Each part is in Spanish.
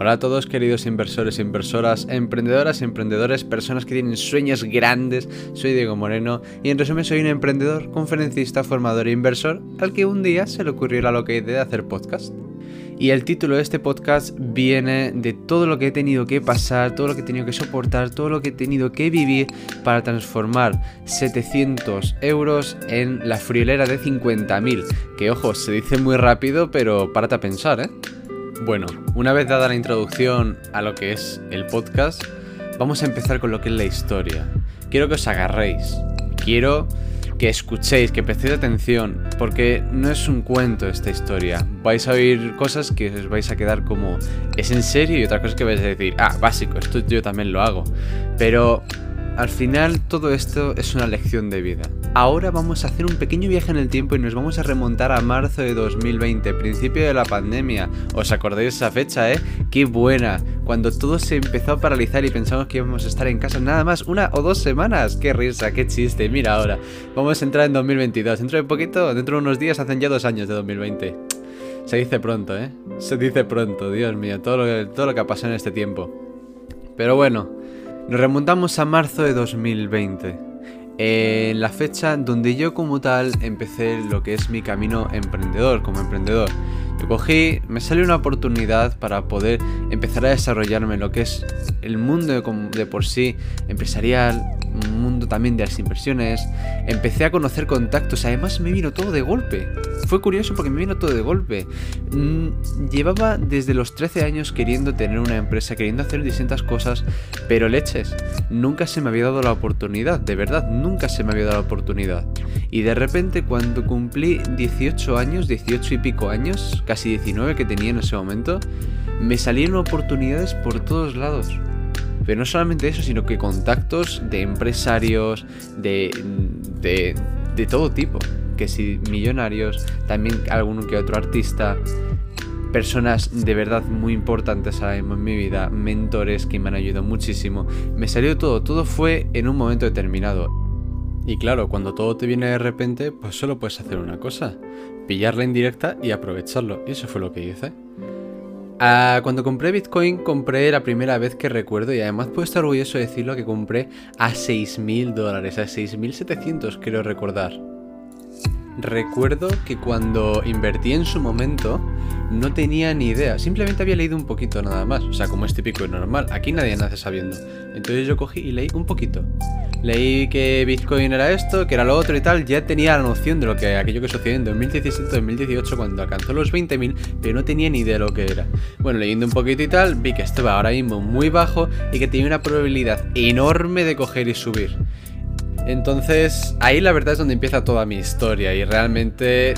Hola a todos queridos inversores, inversoras, emprendedoras, emprendedores, personas que tienen sueños grandes. Soy Diego Moreno y en resumen soy un emprendedor, conferencista, formador e inversor al que un día se le ocurrió la loca idea de hacer podcast. Y el título de este podcast viene de todo lo que he tenido que pasar, todo lo que he tenido que soportar, todo lo que he tenido que vivir para transformar 700 euros en la friolera de 50.000. Que ojo, se dice muy rápido, pero párate a pensar, ¿eh? Bueno, una vez dada la introducción a lo que es el podcast, vamos a empezar con lo que es la historia. Quiero que os agarréis. Quiero que escuchéis, que prestéis atención, porque no es un cuento esta historia. Vais a oír cosas que os vais a quedar como, ¿es en serio? Y otra cosa que vais a decir, ah, básico, esto yo también lo hago. Pero al final todo esto es una lección de vida. Ahora vamos a hacer un pequeño viaje en el tiempo y nos vamos a remontar a marzo de 2020, principio de la pandemia. ¿Os acordáis esa fecha, eh? ¡Qué buena! Cuando todo se empezó a paralizar y pensamos que íbamos a estar en casa nada más una o dos semanas. ¡Qué risa, qué chiste! Mira ahora, vamos a entrar en 2022. Dentro de poquito, dentro de unos días, hacen ya dos años de 2020. Se dice pronto, ¿eh? Se dice pronto, Dios mío, todo lo, todo lo que ha pasado en este tiempo. Pero bueno, nos remontamos a marzo de 2020, en la fecha donde yo como tal empecé lo que es mi camino emprendedor, como emprendedor. Yo cogí, me salió una oportunidad para poder empezar a desarrollarme lo que es el mundo de, de por sí empresarial, un mundo también de las inversiones. Empecé a conocer contactos, además me vino todo de golpe. Fue curioso porque me vino todo de golpe. Mm, llevaba desde los 13 años queriendo tener una empresa, queriendo hacer distintas cosas, pero leches, nunca se me había dado la oportunidad, de verdad, nunca se me había dado la oportunidad. Y de repente cuando cumplí 18 años, 18 y pico años, casi 19 que tenía en ese momento, me salieron oportunidades por todos lados. Pero no solamente eso, sino que contactos de empresarios, de, de, todo tipo. Que si millonarios, también algún que otro artista, personas de verdad muy importantes en mi vida, mentores que me han ayudado muchísimo. Me salió todo, todo fue en un momento determinado. Y claro, cuando todo te viene de repente, pues solo puedes hacer una cosa, pillarla en directa y aprovecharlo. Y eso fue lo que hice. Ah, cuando compré Bitcoin, compré la primera vez que recuerdo y además puedo estar orgulloso de decirlo que compré a 6.000 dólares, a 6.700 quiero recordar. Recuerdo que cuando invertí en su momento no tenía ni idea, simplemente había leído un poquito nada más, o sea, como es típico y normal, aquí nadie nace sabiendo. Entonces yo cogí y leí un poquito leí que Bitcoin era esto, que era lo otro y tal, ya tenía la noción de lo que aquello que sucedió en 2017-2018 cuando alcanzó los 20.000, pero no tenía ni idea de lo que era. Bueno, leyendo un poquito y tal, vi que estaba ahora mismo muy bajo y que tenía una probabilidad enorme de coger y subir. Entonces, ahí la verdad es donde empieza toda mi historia y realmente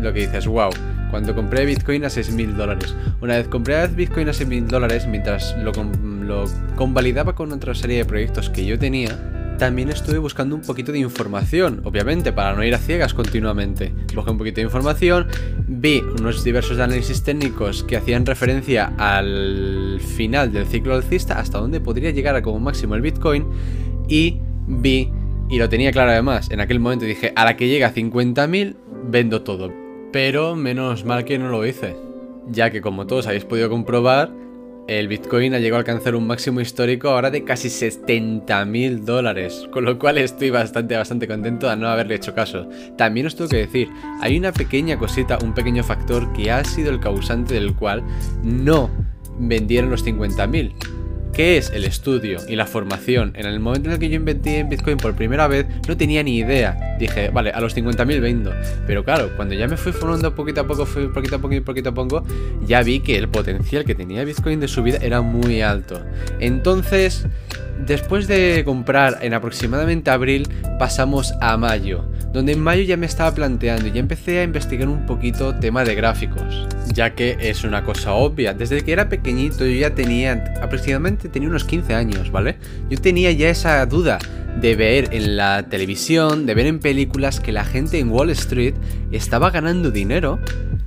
lo que dices, wow, cuando compré Bitcoin a 6.000 dólares. Una vez compré Bitcoin a 6.000 dólares, mientras lo, lo convalidaba con otra serie de proyectos que yo tenía, también estuve buscando un poquito de información, obviamente, para no ir a ciegas continuamente. Busqué un poquito de información, vi unos diversos análisis técnicos que hacían referencia al final del ciclo alcista, hasta dónde podría llegar a como máximo el Bitcoin, y vi, y lo tenía claro además, en aquel momento dije, a la que llega a 50.000, vendo todo. Pero menos mal que no lo hice, ya que como todos habéis podido comprobar, el Bitcoin ha llegado a alcanzar un máximo histórico ahora de casi 70 mil dólares, con lo cual estoy bastante, bastante contento de no haberle hecho caso. También os tengo que decir, hay una pequeña cosita, un pequeño factor que ha sido el causante del cual no vendieron los 50 mil. ¿Qué es el estudio y la formación? En el momento en el que yo inventé en Bitcoin por primera vez, no tenía ni idea. Dije, vale, a los 50.000 vendo. Pero claro, cuando ya me fui formando poquito a poco, poquito a poco y poquito a poco, ya vi que el potencial que tenía Bitcoin de subida era muy alto. Entonces, después de comprar en aproximadamente abril, pasamos a mayo donde en mayo ya me estaba planteando y ya empecé a investigar un poquito tema de gráficos, ya que es una cosa obvia, desde que era pequeñito yo ya tenía, aproximadamente tenía unos 15 años, ¿vale? Yo tenía ya esa duda de ver en la televisión, de ver en películas que la gente en Wall Street estaba ganando dinero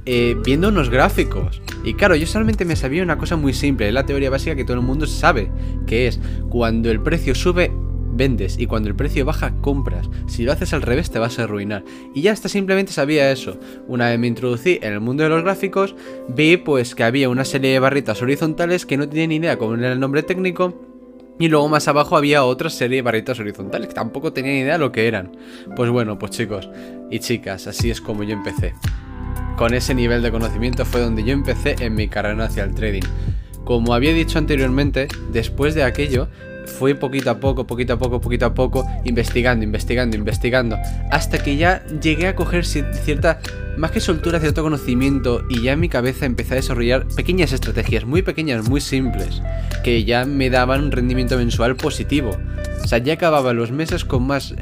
eh, viendo unos gráficos. Y claro, yo solamente me sabía una cosa muy simple, es la teoría básica que todo el mundo sabe, que es cuando el precio sube, vendes y cuando el precio baja compras. Si lo haces al revés te vas a arruinar. Y ya hasta simplemente sabía eso. Una vez me introducí en el mundo de los gráficos, vi pues que había una serie de barritas horizontales que no tenía ni idea cómo era el nombre técnico. Y luego más abajo había otra serie de barritas horizontales que tampoco tenía ni idea lo que eran. Pues bueno, pues chicos y chicas, así es como yo empecé. Con ese nivel de conocimiento fue donde yo empecé en mi carrera hacia el trading. Como había dicho anteriormente, después de aquello fui poquito a poco, poquito a poco, poquito a poco, investigando, investigando, investigando, hasta que ya llegué a coger cierta, más que soltura, cierto conocimiento y ya en mi cabeza empecé a desarrollar pequeñas estrategias, muy pequeñas, muy simples, que ya me daban un rendimiento mensual positivo. O sea, ya acababa los meses con más,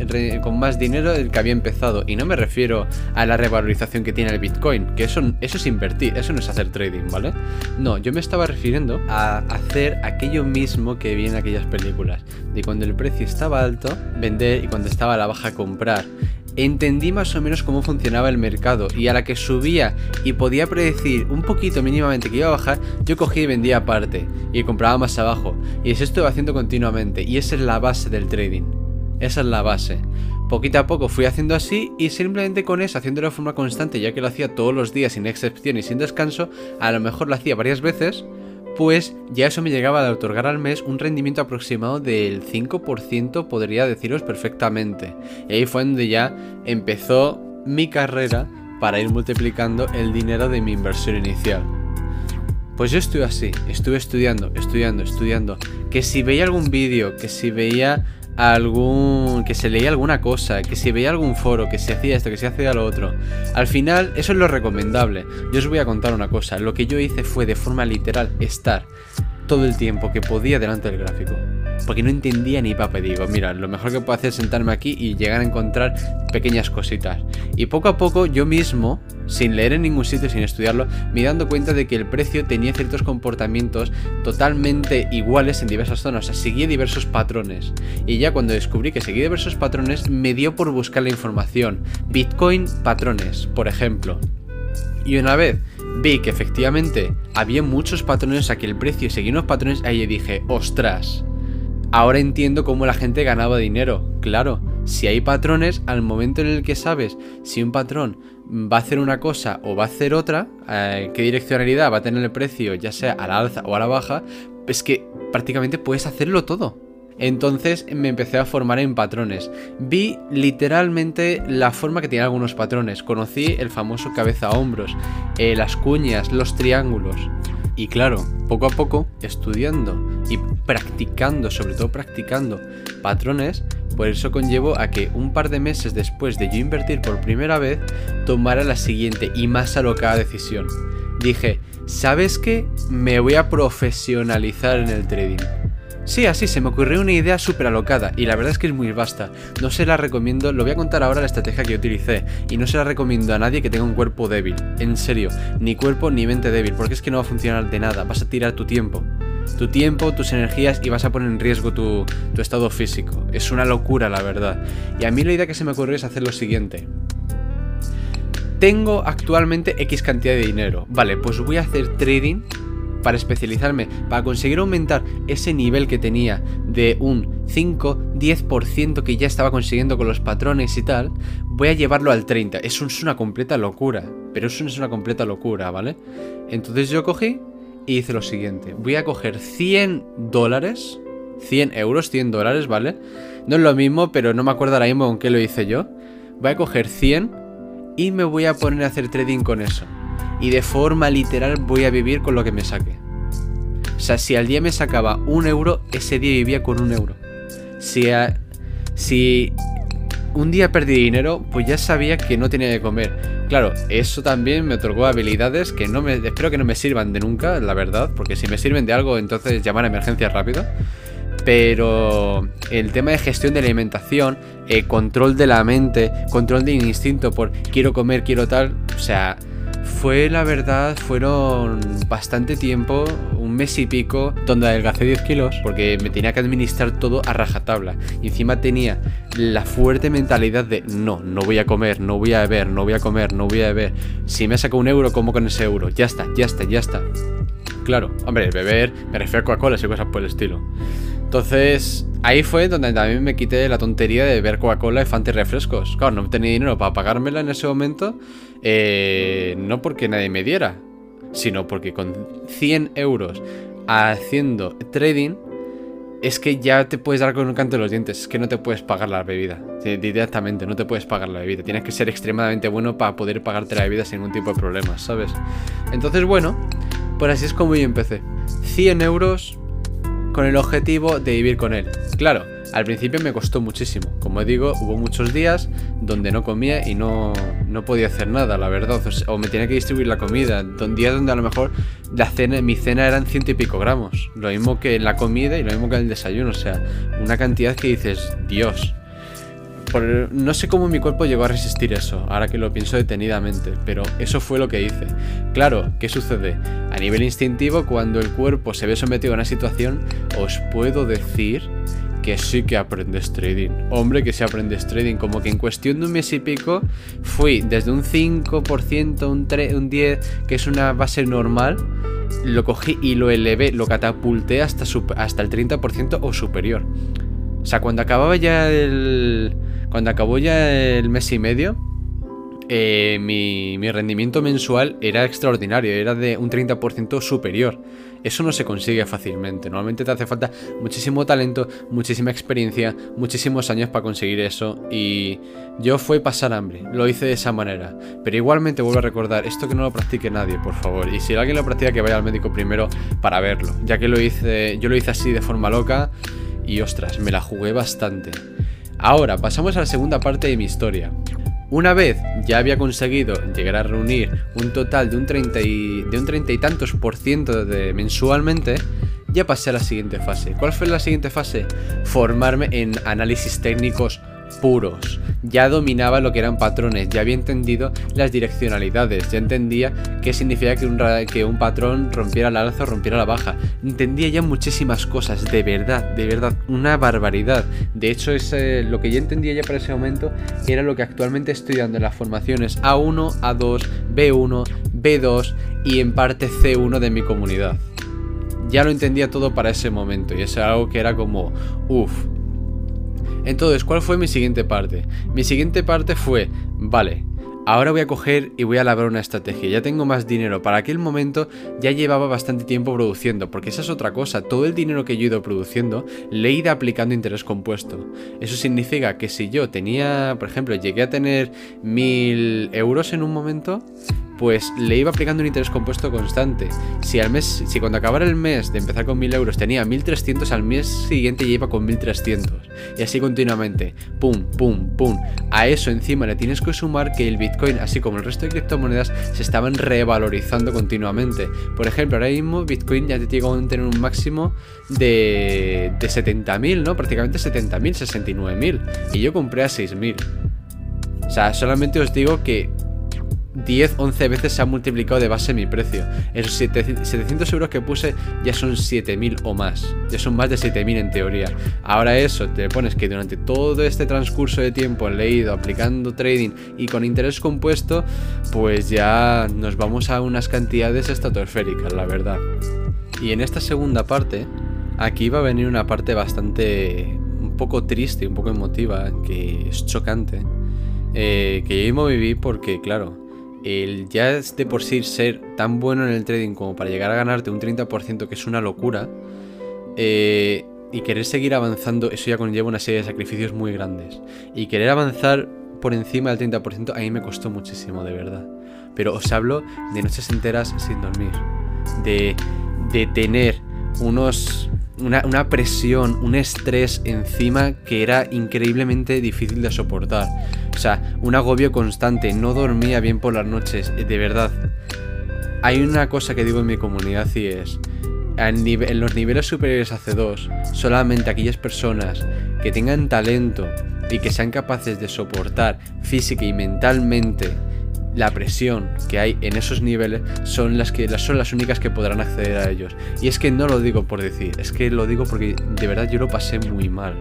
con más dinero del que había empezado. Y no me refiero a la revalorización que tiene el Bitcoin, que eso, eso es invertir, eso no es hacer trading, ¿vale? No, yo me estaba refiriendo a hacer aquello mismo que vi en aquellas películas. De cuando el precio estaba alto, vender y cuando estaba a la baja, comprar entendí más o menos cómo funcionaba el mercado y a la que subía y podía predecir un poquito mínimamente que iba a bajar, yo cogía y vendía aparte y compraba más abajo. Y eso estuve haciendo continuamente y esa es la base del trading. Esa es la base. Poquito a poco fui haciendo así y simplemente con eso, haciéndolo de forma constante, ya que lo hacía todos los días sin excepción y sin descanso, a lo mejor lo hacía varias veces, pues ya eso me llegaba a otorgar al mes un rendimiento aproximado del 5%, podría deciros perfectamente. Y ahí fue donde ya empezó mi carrera para ir multiplicando el dinero de mi inversión inicial. Pues yo estuve así, estuve estudiando, estudiando, estudiando. Que si veía algún vídeo, que si veía algún. que se leía alguna cosa, que si veía algún foro, que se hacía esto, que se hacía lo otro. Al final, eso es lo recomendable. Yo os voy a contar una cosa. Lo que yo hice fue de forma literal estar todo el tiempo que podía delante del gráfico porque no entendía ni papa. digo, mira, lo mejor que puedo hacer es sentarme aquí y llegar a encontrar pequeñas cositas. Y poco a poco yo mismo, sin leer en ningún sitio, sin estudiarlo, me dando cuenta de que el precio tenía ciertos comportamientos totalmente iguales en diversas zonas, o sea, seguía diversos patrones. Y ya cuando descubrí que seguía diversos patrones, me dio por buscar la información. Bitcoin patrones, por ejemplo. Y una vez vi que efectivamente había muchos patrones, a que el precio seguía unos patrones, ahí dije, ostras, Ahora entiendo cómo la gente ganaba dinero. Claro, si hay patrones, al momento en el que sabes si un patrón va a hacer una cosa o va a hacer otra, eh, qué direccionalidad va a tener el precio, ya sea a la alza o a la baja, es que prácticamente puedes hacerlo todo. Entonces me empecé a formar en patrones. Vi literalmente la forma que tienen algunos patrones. Conocí el famoso cabeza a hombros, eh, las cuñas, los triángulos. Y claro, poco a poco, estudiando y practicando, sobre todo practicando patrones, por eso conllevó a que un par de meses después de yo invertir por primera vez, tomara la siguiente y más alocada decisión. Dije, ¿sabes qué? Me voy a profesionalizar en el trading. Sí, así se me ocurrió una idea súper alocada y la verdad es que es muy vasta. No se la recomiendo, lo voy a contar ahora la estrategia que utilicé y no se la recomiendo a nadie que tenga un cuerpo débil. En serio, ni cuerpo ni mente débil, porque es que no va a funcionar de nada, vas a tirar tu tiempo. Tu tiempo, tus energías y vas a poner en riesgo tu, tu estado físico. Es una locura, la verdad. Y a mí la idea que se me ocurrió es hacer lo siguiente. Tengo actualmente X cantidad de dinero. Vale, pues voy a hacer trading para especializarme, para conseguir aumentar ese nivel que tenía de un 5-10% que ya estaba consiguiendo con los patrones y tal, voy a llevarlo al 30%. Eso es una completa locura, pero eso es una completa locura, ¿vale? Entonces yo cogí y hice lo siguiente, voy a coger 100 dólares, 100 euros, 100 dólares, ¿vale? No es lo mismo, pero no me acuerdo ahora mismo con qué lo hice yo. Voy a coger 100 y me voy a poner a hacer trading con eso y de forma literal voy a vivir con lo que me saque. O sea, si al día me sacaba un euro, ese día vivía con un euro. Si, si un día perdí dinero, pues ya sabía que no tenía que comer. Claro, eso también me otorgó habilidades que no me, espero que no me sirvan de nunca, la verdad, porque si me sirven de algo, entonces llamar a emergencia rápido. Pero el tema de gestión de alimentación, eh, control de la mente, control del instinto por quiero comer, quiero tal, o sea, fue la verdad, fueron bastante tiempo, un mes y pico, donde adelgacé 10 kilos, porque me tenía que administrar todo a rajatabla. Y encima tenía la fuerte mentalidad de no, no voy a comer, no voy a beber, no voy a comer, no voy a beber. Si me saco un euro, como con ese euro. Ya está, ya está, ya está. claro. Hombre, beber, me refiero a Coca-Cola y cosas por el estilo. Entonces, ahí fue donde también me quité la tontería de beber Coca-Cola y Fanta refrescos. Claro, no tenía dinero para pagármela en ese momento, eh, no porque nadie me diera, sino porque con 100 euros haciendo trading, es que ya te puedes dar con un canto de los dientes, es que no te puedes pagar la bebida. Directamente, no te puedes pagar la bebida. Tienes que ser extremadamente bueno para poder pagarte la bebida sin ningún tipo de problemas, ¿sabes? Entonces, bueno, pues así es como yo empecé. 100 euros con el objetivo de vivir con él. Claro, al principio me costó muchísimo. Como digo, hubo muchos días donde no comía y no, no podía hacer nada, la verdad. O, me tenía que distribuir la comida. Días donde a lo mejor la cena, mi cena eran ciento y pico gramos. Lo mismo que en la comida y lo mismo que en el desayuno. O sea, una cantidad que dices, Dios. No sé cómo mi cuerpo llegó a resistir eso, ahora que lo pienso detenidamente, pero eso fue lo que hice. Claro, ¿qué sucede? A nivel instintivo, cuando el cuerpo se ve sometido a una situación, os puedo decir que sí que aprendes trading. Hombre, que sí aprendes trading. Como que en cuestión de un mes y pico fui desde un 5%, un, 3, un 10, que es una base normal, lo cogí y lo elevé, lo catapulté hasta, hasta el 30% o superior. O sea, cuando acababa ya el... Cuando acabó ya el mes y medio, eh, mi, mi, rendimiento mensual era extraordinario, era de un 30% superior. Eso no se consigue fácilmente, normalmente te hace falta muchísimo talento, muchísima experiencia, muchísimos años para conseguir eso y yo fue pasar hambre, lo hice de esa manera. Pero igualmente vuelvo a recordar, esto que no lo practique nadie, por favor, y si alguien lo practica que vaya al médico primero para verlo, ya que lo hice, yo lo hice así de forma loca y ostras, me la jugué bastante. Ahora, pasamos a la segunda parte de mi historia. Una vez ya había conseguido llegar a reunir un total de un 30 y, de un 30 y tantos por ciento de mensualmente, ya pasé a la siguiente fase. ¿Cuál fue la siguiente fase? Formarme en análisis técnicos puros. Ya dominaba lo que eran patrones, ya había entendido las direccionalidades, ya entendía qué significaba que un, que un patrón rompiera la alza o rompiera la baja. Entendía ya muchísimas cosas, de verdad, de verdad, una barbaridad. De hecho, es, lo que ya entendía ya para ese momento era lo que actualmente estoy dando en las formaciones A1, A2, B1, B2 y en parte C1 de mi comunidad. Ya lo entendía todo para ese momento y es algo que era como, uff, entonces, ¿cuál fue mi siguiente parte? Mi siguiente parte fue, vale, Ahora voy a coger y voy a labrar una estrategia. Ya tengo más dinero. Para aquel momento ya llevaba bastante tiempo produciendo, porque esa es otra cosa. Todo el dinero que yo he ido produciendo le he ido aplicando interés compuesto. Eso significa que si yo tenía, por ejemplo, llegué a tener mil euros en un momento, pues le iba aplicando un interés compuesto constante. Si al mes, si cuando acabara el mes de empezar con 1000 euros tenía 1300, al mes siguiente ya iba con 1300. Y así continuamente. Pum, pum, pum. A eso encima le tienes que sumar que el Bitcoin, así como el resto de criptomonedas, se estaban revalorizando continuamente. Por ejemplo, ahora mismo Bitcoin ya te llegó a tener un máximo de, de 70.000, ¿no? Prácticamente 70.000, 69.000. Y yo compré a 6.000. O sea, solamente os digo que 10, 11 veces se ha multiplicado de base mi precio. Esos 700 euros que puse ya son 7000 o más. Ya son más de 7000 en teoría. Ahora eso, te pones que durante todo este transcurso de tiempo leído, aplicando trading y con interés compuesto, pues ya nos vamos a unas cantidades estratosféricas, la verdad. Y en esta segunda parte, aquí va a venir una parte bastante un poco triste, un poco emotiva, que es chocante. Eh, que yo mismo viví porque, claro, el ya de por sí ser tan bueno en el trading como para llegar a ganarte un 30%, que es una locura, eh, y querer seguir avanzando, eso ya conlleva una serie de sacrificios muy grandes. Y querer avanzar por encima del 30% a mí me costó muchísimo, de verdad. Pero os hablo de noches enteras sin dormir, de, de tener unos una, presión, un estrés encima que era increíblemente difícil de soportar. O sea, un agobio constante, no dormía bien por las noches, de verdad. Hay una cosa que digo en mi comunidad y es, en, los niveles superiores a C2, solamente aquellas personas que tengan talento y que sean capaces de soportar física y mentalmente la presión que hay en esos niveles son las que son las únicas que podrán acceder a ellos. Y es que no lo digo por decir, es que lo digo porque de verdad yo lo pasé muy mal.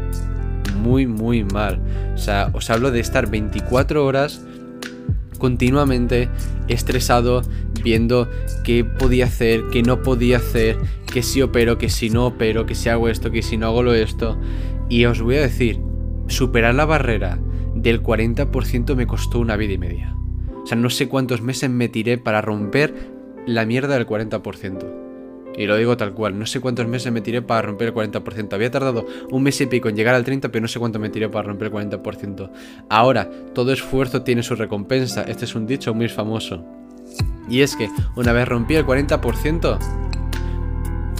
Muy, muy mal. O sea, os hablo de estar 24 horas continuamente estresado viendo qué podía hacer, qué no podía hacer, que si opero, que si no opero, que si hago esto, que si no hago lo esto. Y os voy a decir, superar la barrera del 40% me costó una vida y media. O sea, no sé cuántos meses me tiré para romper la mierda del 40%. Y lo digo tal cual, no sé cuántos meses me tiré para romper el 40%. Había tardado un mes y pico en llegar al 30%, pero no sé cuánto me tiré para romper el 40%. Ahora, todo esfuerzo tiene su recompensa. Este es un dicho muy famoso. Y es que una vez rompí el 40%,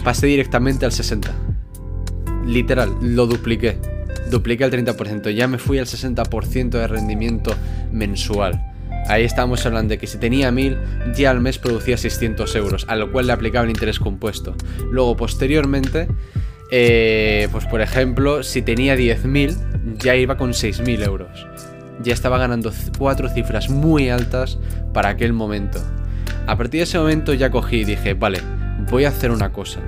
pasé directamente al 60%. Literal, lo dupliqué. Dupliqué el 30%. Ya me fui al 60% de rendimiento mensual. Ahí estábamos hablando de que si tenía 1000, ya al mes producía 600 euros, a lo cual le aplicaba el interés compuesto. Luego, posteriormente, eh, pues por ejemplo, si tenía 10.000, ya iba con 6.000 euros. Ya estaba ganando cuatro cifras muy altas para aquel momento. A partir de ese momento ya cogí y dije, vale, voy a hacer una cosa.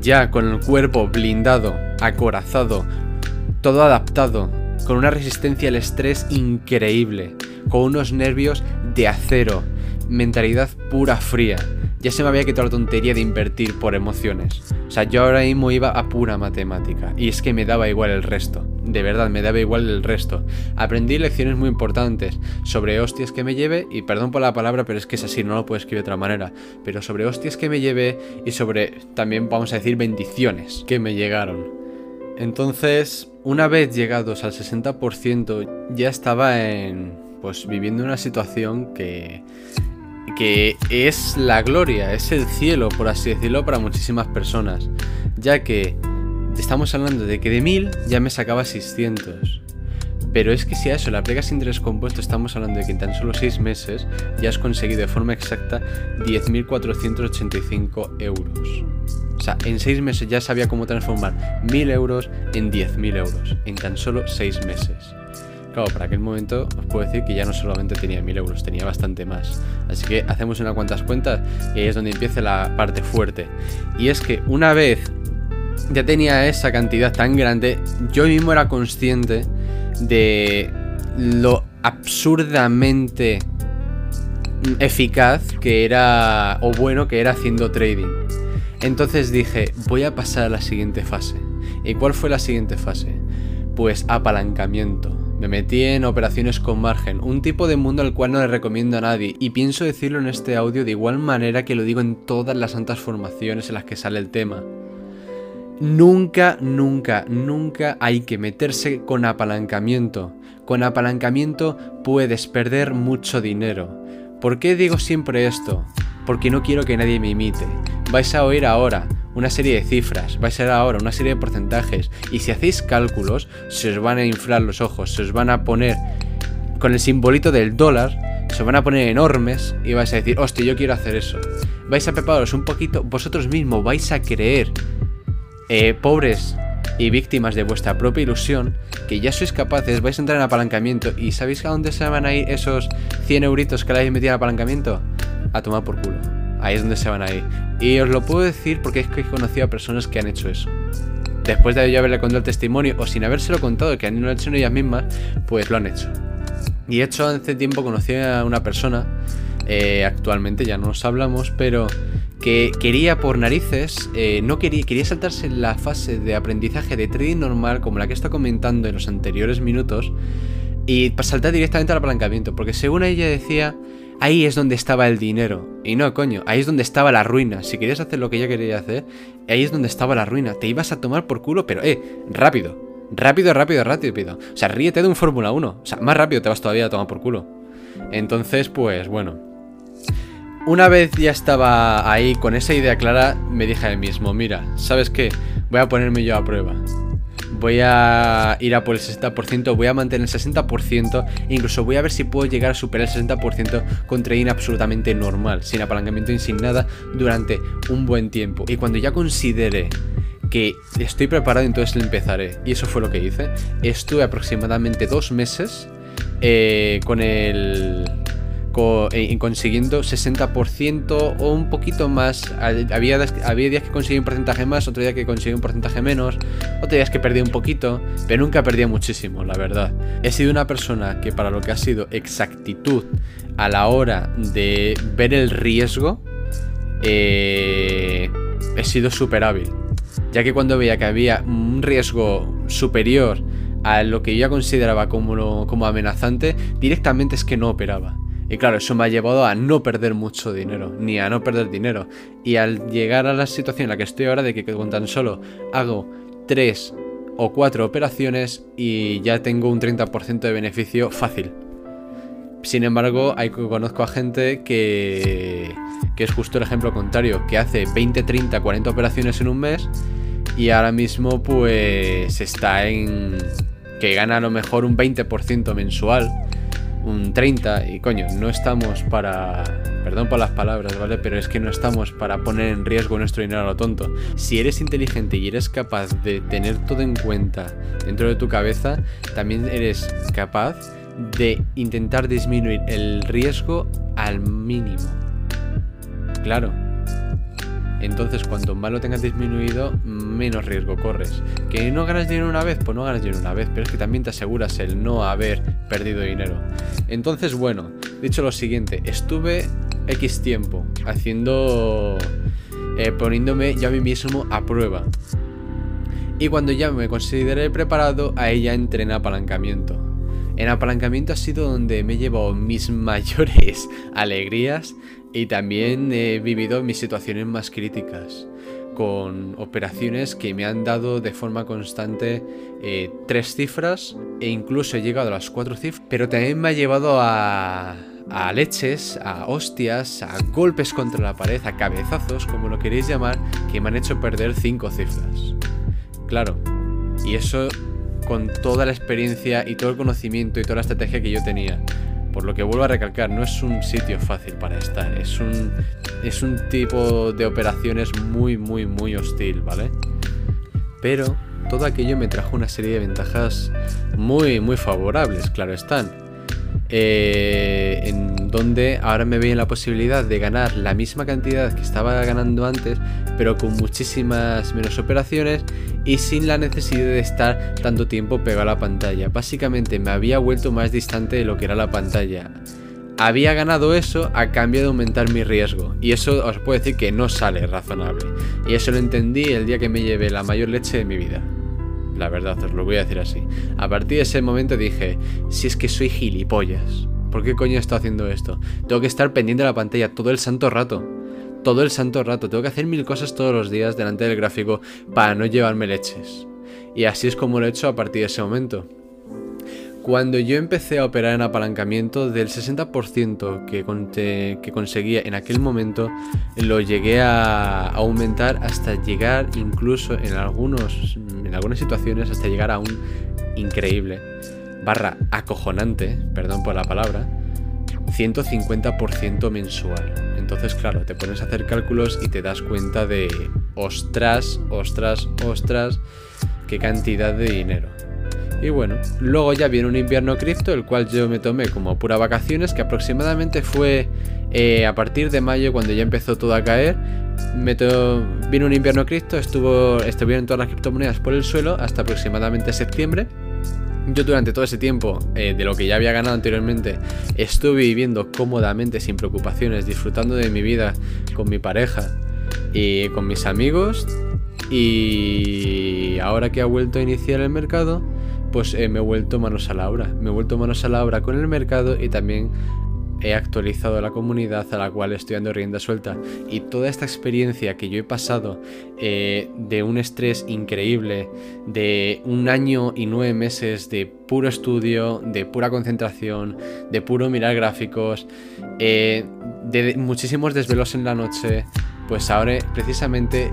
Ya con el cuerpo blindado, acorazado, todo adaptado, con una resistencia al estrés increíble, con unos nervios de acero, mentalidad pura fría. Ya se me había quitado la tontería de invertir por emociones. O sea, yo ahora mismo iba a pura matemática. Y es que me daba igual el resto. De verdad, me daba igual el resto. Aprendí lecciones muy importantes sobre hostias que me llevé. Y perdón por la palabra, pero es que es así, no lo puedo escribir de otra manera. Pero sobre hostias que me llevé y sobre también, vamos a decir, bendiciones que me llegaron. Entonces, una vez llegados al 60%, ya estaba en pues viviendo una situación que, que es la gloria, es el cielo, por así decirlo, para muchísimas personas, ya que estamos hablando de que de 1000 ya me sacaba 600. Pero es que si a eso le aplicas interés compuesto, estamos hablando de que en tan solo 6 meses ya has conseguido de forma exacta 10.485 euros. O sea, en 6 meses ya sabía cómo transformar 1.000 euros en 10.000 euros. En tan solo 6 meses. Claro, para aquel momento os puedo decir que ya no solamente tenía 1000 euros, tenía bastante más. Así que hacemos unas cuantas cuentas y ahí es donde empieza la parte fuerte. Y es que una vez ya tenía esa cantidad tan grande, yo mismo era consciente de lo absurdamente eficaz que era, o bueno que era haciendo trading. Entonces dije, voy a pasar a la siguiente fase. ¿Y cuál fue la siguiente fase? Pues apalancamiento. Me metí en operaciones con margen, un tipo de mundo al cual no le recomiendo a nadie, y pienso decirlo en este audio de igual manera que lo digo en todas las santas formaciones en las que sale el tema. Nunca, nunca, nunca hay que meterse con apalancamiento. Con apalancamiento puedes perder mucho dinero. ¿Por qué digo siempre esto? Porque no quiero que nadie me imite. Vais a oír ahora una serie de cifras, vais a ver ahora una serie de porcentajes y si hacéis cálculos se os van a inflar los ojos, se os van a poner con el simbolito del dólar, se os van a poner enormes y vais a decir, hostia, yo quiero hacer eso. Vais a prepararos un poquito, vosotros mismos vais a creer, eh, pobres y víctimas de vuestra propia ilusión, que ya sois capaces, vais a entrar en apalancamiento y ¿sabéis a dónde se van a ir esos 100 euritos que le habéis metido en apalancamiento? A tomar por culo. Ahí es donde se van a ir. Y os lo puedo decir porque es que he conocido a personas que han hecho eso. Después de yo haberle contado el testimonio o sin habérselo contado, que han lo hecho ellas mismas, pues lo han hecho. Y hecho, hace tiempo conocí a una persona, eh, actualmente ya no nos hablamos, pero que quería por narices, eh, no quería, quería saltarse la fase de aprendizaje de trading normal, como la que está comentando en los anteriores minutos, y saltar directamente al apalancamiento, porque según ella decía, ahí es donde estaba el dinero. Y no, coño, ahí es donde estaba la ruina. Si querías hacer lo que yo quería hacer, ahí es donde estaba la ruina. Te ibas a tomar por culo, pero eh, rápido. Rápido, rápido, rápido. O sea, ríete de un Fórmula 1. O sea, más rápido te vas todavía a tomar por culo. Entonces, pues bueno. Una vez ya estaba ahí con esa idea clara, me dije a mí mismo, mira, ¿sabes qué? Voy a ponerme yo a prueba voy a ir a por el 60%, voy a mantener el 60%, e incluso voy a ver si puedo llegar a superar el 60% con trading absolutamente normal, sin apalancamiento y durante un buen tiempo. Y cuando ya considere que estoy preparado, entonces le empezaré. Y eso fue lo que hice. Estuve aproximadamente dos meses eh, con el eh, consiguiendo 60% o un poquito más. Había, había días que conseguía un porcentaje más, otro día que conseguía un porcentaje menos, otros días que perdía un poquito, pero nunca perdía muchísimo, la verdad. He sido una persona que para lo que ha sido exactitud a la hora de ver el riesgo, eh, he sido súper hábil. Ya que cuando veía que había un riesgo superior a lo que yo ya consideraba como, como amenazante, directamente es que no operaba. Y claro, eso me ha llevado a no perder mucho dinero, ni a no perder dinero. Y al llegar a la situación en la que estoy ahora, de que con tan solo hago 3 o 4 operaciones y ya tengo un 30% de beneficio fácil. Sin embargo, hay, conozco a gente que, que es justo el ejemplo contrario, que hace 20, 30, 40 operaciones en un mes y ahora mismo pues está en que gana a lo mejor un 20% mensual, un 30 y coño, no estamos para perdón por las palabras, ¿vale? Pero es que no estamos para poner en riesgo nuestro dinero a lo tonto. Si eres inteligente y eres capaz de tener todo en cuenta dentro de tu cabeza, también eres capaz de intentar disminuir el riesgo al mínimo. Claro, entonces, cuanto más lo tengas disminuido, menos riesgo corres. ¿Que no ganas dinero una vez? Pues no ganas dinero una vez, pero es que también te aseguras el no haber perdido dinero. Entonces, bueno, dicho lo siguiente, estuve X tiempo haciendo... Eh, poniéndome yo a mí mismo a prueba. Y cuando ya me consideré preparado, ahí ya entré en apalancamiento. En apalancamiento ha sido donde me he mis mayores alegrías y también he vivido mis situaciones más críticas con operaciones que me han dado de forma constante eh, tres cifras e incluso he llegado a las cuatro cifras, pero también me ha llevado a, a leches, a hostias, a golpes contra la pared, a cabezazos, como lo queréis llamar, que me han hecho perder cinco cifras. Claro, y eso con toda la experiencia y todo el conocimiento y toda la estrategia que yo tenía. Por lo que vuelvo a recalcar, no es un sitio fácil para estar, es un, es un tipo de operaciones muy, muy, muy hostil, ¿vale? Pero todo aquello me trajo una serie de ventajas muy, muy favorables, claro están. Eh, en donde ahora me en la posibilidad de ganar la misma cantidad que estaba ganando antes, pero con muchísimas menos operaciones y sin la necesidad de estar tanto tiempo pegado a la pantalla. Básicamente me había vuelto más distante de lo que era la pantalla. Había ganado eso a cambio de aumentar mi riesgo. Y eso os puedo decir que no sale razonable. Y eso lo entendí el día que me llevé la mayor leche de mi vida. La verdad, os lo voy a decir así. A partir de ese momento dije, si es que soy gilipollas, ¿por qué coño estoy haciendo esto? Tengo que estar pendiente de la pantalla todo el santo rato. Todo el santo rato. Tengo que hacer mil cosas todos los días delante del gráfico para no llevarme leches. Y así es como lo he hecho a partir de ese momento. Cuando yo empecé a operar en apalancamiento, del 60% que, que conseguía en aquel momento, lo llegué a aumentar hasta llegar incluso en, algunos, en algunas situaciones, hasta llegar a un increíble, barra acojonante, perdón por la palabra, 150% mensual. Entonces, claro, te pones a hacer cálculos y te das cuenta de, ostras, ostras, ostras, qué cantidad de dinero. Y bueno, luego ya viene un invierno cripto, el cual yo me tomé como pura vacaciones, que aproximadamente fue eh, a partir de mayo cuando ya empezó todo a caer. Me vino un invierno cripto, estuvo, estuvieron todas las criptomonedas por el suelo hasta aproximadamente septiembre. Yo durante todo ese tiempo, eh, de lo que ya había ganado anteriormente, estuve viviendo cómodamente, sin preocupaciones, disfrutando de mi vida con mi pareja y con mis amigos. Y ahora que ha vuelto a iniciar el mercado, pues eh, me he vuelto manos a la obra. Me he vuelto manos a la obra con el mercado y también he actualizado la comunidad a la cual estoy dando rienda suelta. Y toda esta experiencia que yo he pasado eh, de un estrés increíble, de un año y nueve meses de puro estudio, de pura concentración, de puro mirar gráficos, eh, de muchísimos desvelos en la noche, pues ahora precisamente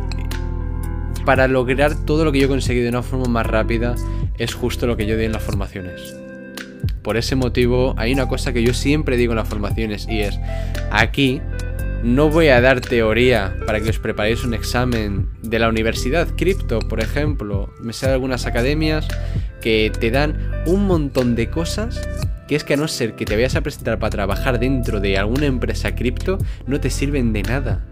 para lograr todo lo que yo he conseguido de una forma más rápida, es justo lo que yo di en las formaciones. Por ese motivo, hay una cosa que yo siempre digo en las formaciones y es, aquí no voy a dar teoría para que os preparéis un examen de la universidad cripto, por ejemplo. Me sé de algunas academias que te dan un montón de cosas que es que a no ser que te vayas a presentar para trabajar dentro de alguna empresa cripto, no te sirven de nada.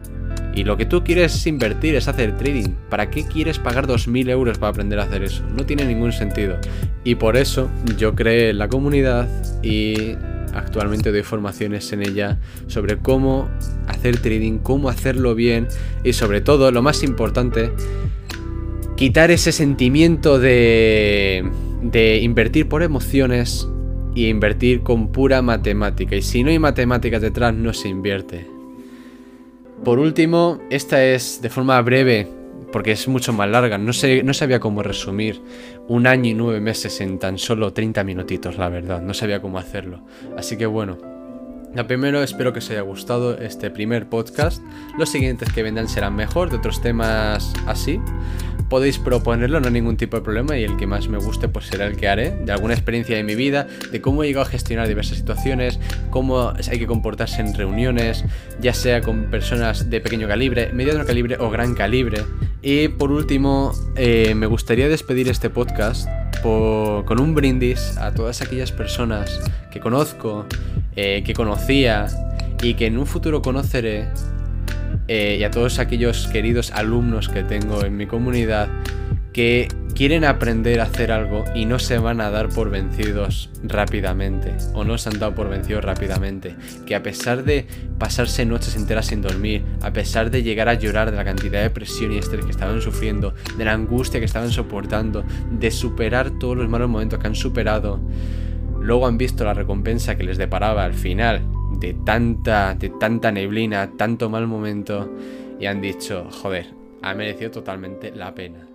Y lo que tú quieres es invertir, es hacer trading. ¿Para qué quieres pagar 2.000 euros para aprender a hacer eso? No tiene ningún sentido. Y por eso yo creé la comunidad y actualmente doy formaciones en ella sobre cómo hacer trading, cómo hacerlo bien y sobre todo, lo más importante, quitar ese sentimiento de, de invertir por emociones y invertir con pura matemática. Y si no hay matemáticas detrás, no se invierte. Por último, esta es de forma breve, porque es mucho más larga. No, sé, no sabía cómo resumir un año y nueve meses en tan solo 30 minutitos, la verdad. No sabía cómo hacerlo. Así que bueno. La primero, espero que os haya gustado este primer podcast. Los siguientes que vendrán serán mejor, de otros temas así podéis proponerlo, no hay ningún tipo de problema y el que más me guste pues será el que haré, de alguna experiencia de mi vida, de cómo he llegado a gestionar diversas situaciones, cómo hay que comportarse en reuniones, ya sea con personas de pequeño calibre, mediano calibre o gran calibre. Y por último, eh, me gustaría despedir este podcast con un brindis a todas aquellas personas que conozco, eh, que conocía y que en un futuro conoceré eh, y a todos aquellos queridos alumnos que tengo en mi comunidad que quieren aprender a hacer algo y no se van a dar por vencidos rápidamente o no se han dado por vencidos rápidamente, que a pesar de pasarse noches enteras sin dormir, a pesar de llegar a llorar de la cantidad de presión y estrés que estaban sufriendo, de la angustia que estaban soportando, de superar todos los malos momentos que han superado, luego han visto la recompensa que les deparaba al final de tanta, de tanta neblina, tanto mal momento, y han dicho, joder, ha merecido totalmente la pena.